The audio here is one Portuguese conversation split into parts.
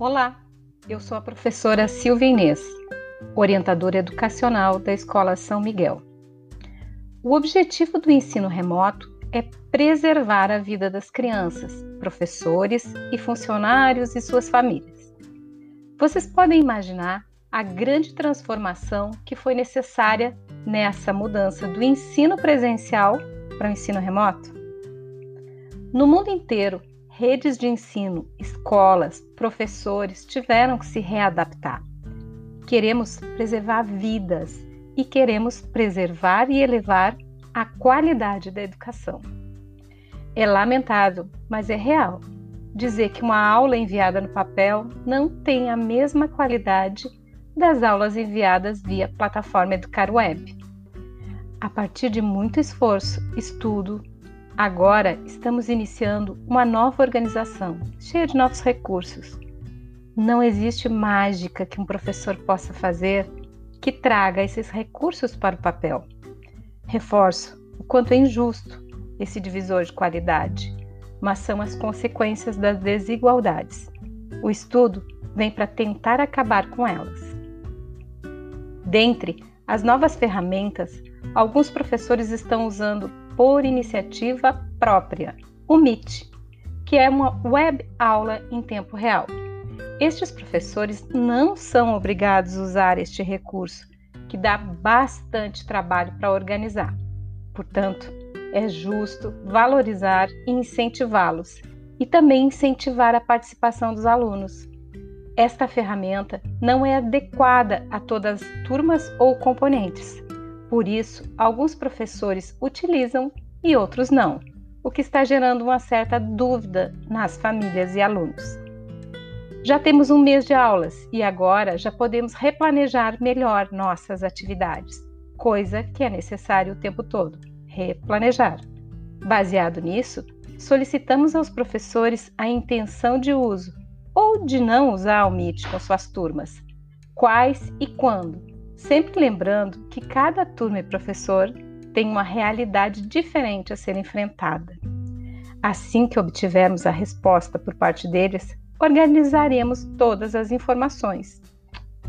Olá, eu sou a professora Silvia Inês, orientadora educacional da Escola São Miguel. O objetivo do ensino remoto é preservar a vida das crianças, professores e funcionários e suas famílias. Vocês podem imaginar a grande transformação que foi necessária nessa mudança do ensino presencial para o ensino remoto? No mundo inteiro, redes de ensino, escolas, professores tiveram que se readaptar. Queremos preservar vidas e queremos preservar e elevar a qualidade da educação. É lamentável, mas é real, dizer que uma aula enviada no papel não tem a mesma qualidade das aulas enviadas via plataforma Educar Web. A partir de muito esforço, estudo, Agora estamos iniciando uma nova organização, cheia de novos recursos. Não existe mágica que um professor possa fazer que traga esses recursos para o papel. Reforço o quanto é injusto esse divisor de qualidade, mas são as consequências das desigualdades. O estudo vem para tentar acabar com elas. Dentre as novas ferramentas, alguns professores estão usando por iniciativa própria, o Meet, que é uma web aula em tempo real. Estes professores não são obrigados a usar este recurso, que dá bastante trabalho para organizar. Portanto, é justo valorizar e incentivá-los e também incentivar a participação dos alunos. Esta ferramenta não é adequada a todas as turmas ou componentes, por isso, alguns professores utilizam e outros não, o que está gerando uma certa dúvida nas famílias e alunos. Já temos um mês de aulas e agora já podemos replanejar melhor nossas atividades, coisa que é necessário o tempo todo replanejar. Baseado nisso, solicitamos aos professores a intenção de uso ou de não usar o Meet com suas turmas, quais e quando, Sempre lembrando que cada turma e professor tem uma realidade diferente a ser enfrentada. Assim que obtivermos a resposta por parte deles, organizaremos todas as informações.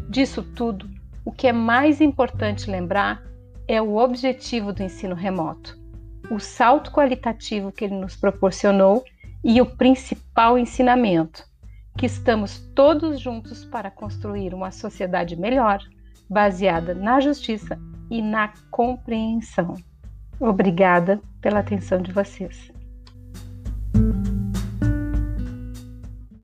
Disso tudo, o que é mais importante lembrar é o objetivo do ensino remoto, o salto qualitativo que ele nos proporcionou e o principal ensinamento, que estamos todos juntos para construir uma sociedade melhor baseada na justiça e na compreensão. Obrigada pela atenção de vocês.